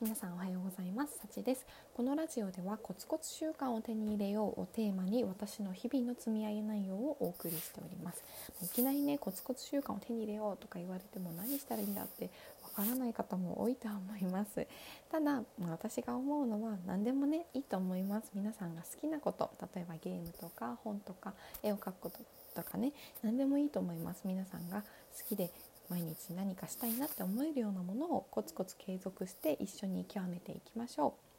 皆さんおはようございます。さちです。このラジオではコツコツ習慣を手に入れようをテーマに私の日々の積み上げ内容をお送りしております。いきなりねコツコツ習慣を手に入れようとか言われても何したらいいんだってわからない方も多いとは思います。ただ私が思うのは何でもねいいと思います。皆さんが好きなこと例えばゲームとか本とか絵を描くこととかね何でもいいと思います。皆さんが好きで毎日何かしたいなって思えるようなものをコツコツ継続して一緒に極めていきましょう。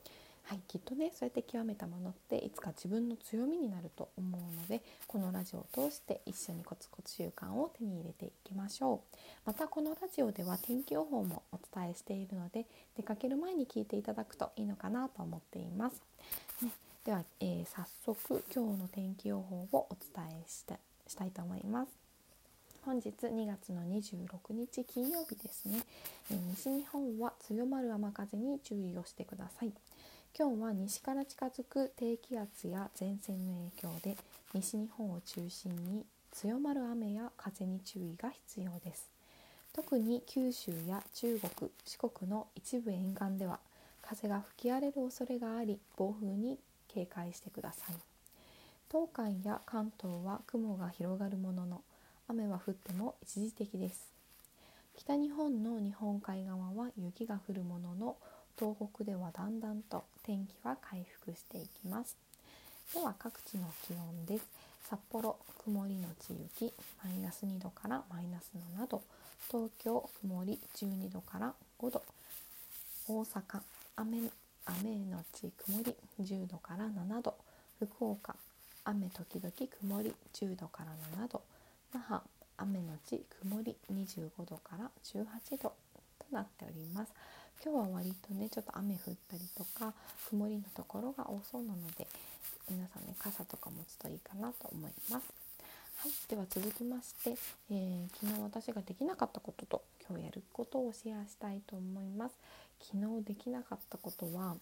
はい、きっとねそうやって極めたものっていつか自分の強みになると思うのでこのラジオを通して一緒にコツコツ習慣を手に入れていきましょう。またこのラジオでは天気予報もお伝えしているので出かける前に聞いていただくといいのかなと思っています、ね、では、えー、早速今日の天気予報をお伝えしたしたいと思います。本日2月の26日金曜日ですね、えー、西日本は強まる雨風に注意をしてください。今日は西から近づく低気圧や前線の影響で西日本を中心に強まる雨や風に注意が必要です。特に九州や中国四国の一部沿岸では風が吹き荒れる恐れがあり暴風に警戒してください。東海や関東は雲が広がるものの雨は降っても一時的です。北日本の日本海側は雪が降るものの東北ではだんだんと天気は回復していきます。では各地の気温です。札幌曇りのち雪マイナス2度からマイナス7度。東京曇り12度から5度。大阪雨雨のち曇り10度から7度。福岡雨時々曇り10度から7度。那覇雨のち曇り25度から18度となっております。今日は割とねちょっと雨降ったりとか曇りのところが多そうなので皆さんね傘とか持つといいかなと思います。はい、では続きまして、えー、昨日私ができなかったことと今日やることをシェアしたいと思います。昨日できなかったことは、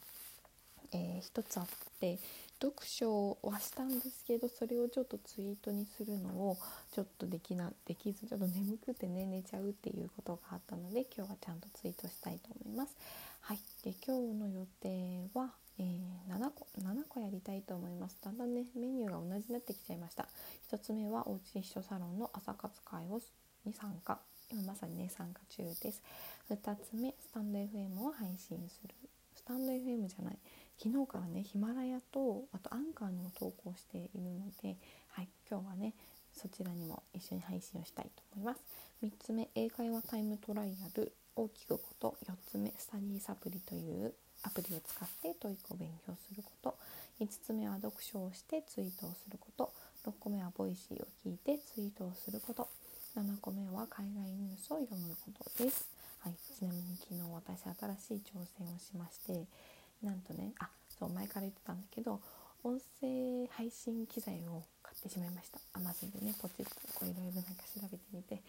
えー、一つあって読書はしたんですけどそれをちょっとツイートにするのをちょっとできなできずちょっと眠くてね寝ちゃうっていうことがあったので今日はちゃんとツイートしたいと思います。はい、で今日の予定は、えー、7個7個やりたいと思います。だんだんねメニューが同じになってきちゃいました。1つ目はおうち一緒サロンの朝活会をに参加今まさにね参加中です。2つ目スタンド FM を配信するタンド FM じゃない。昨日からねヒマラヤとあとアンカーにも投稿しているので、はい、今日はねそちらにも一緒に配信をしたいと思います。3つ目英会話タイムトライアル。を聞くこと。4つ目スタディサプリというアプリを使って TOEIC を勉強すること。5つ目は読書をしてツイートをすること。6個目はボイシーを聞いてツイートをすること。7個目は海外ニュースを読むことです、はい、ちなみに昨日私新しい挑戦をしましてなんとねあそう前から言ってたんだけど音声配信機材を買ってしまいました。Amazon でねポチッとこういろいろなんか調べてみて、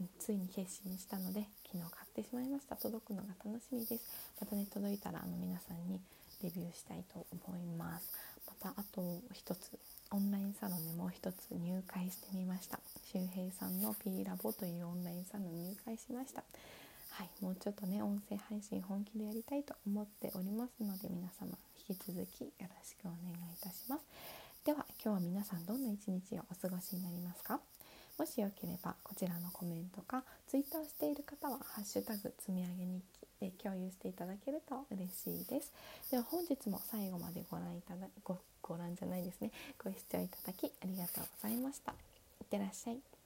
うん、ついに決心したので昨日買ってしまいました。届くのが楽しみです。またね届いたらあの皆さんにレビューしたいと思います。またあと一つオンラインサロンでもう一つ入会してみました。周平さんの P ラボというオンラインサロンに入会しました。はい、もうちょっとね音声配信本気でやりたいと思っておりますので皆様引き続きよろしくお願いいたします。では今日は皆さんどんな一日をお過ごしになりますか？もしよければこちらのコメントかツイッターしている方は「ハッシュタグ積み上げ日記」で共有していただけると嬉しいです。では本日も最後までご覧いただごご覧じゃないですね。ご視聴いただきありがとうございました。いってらっしゃい。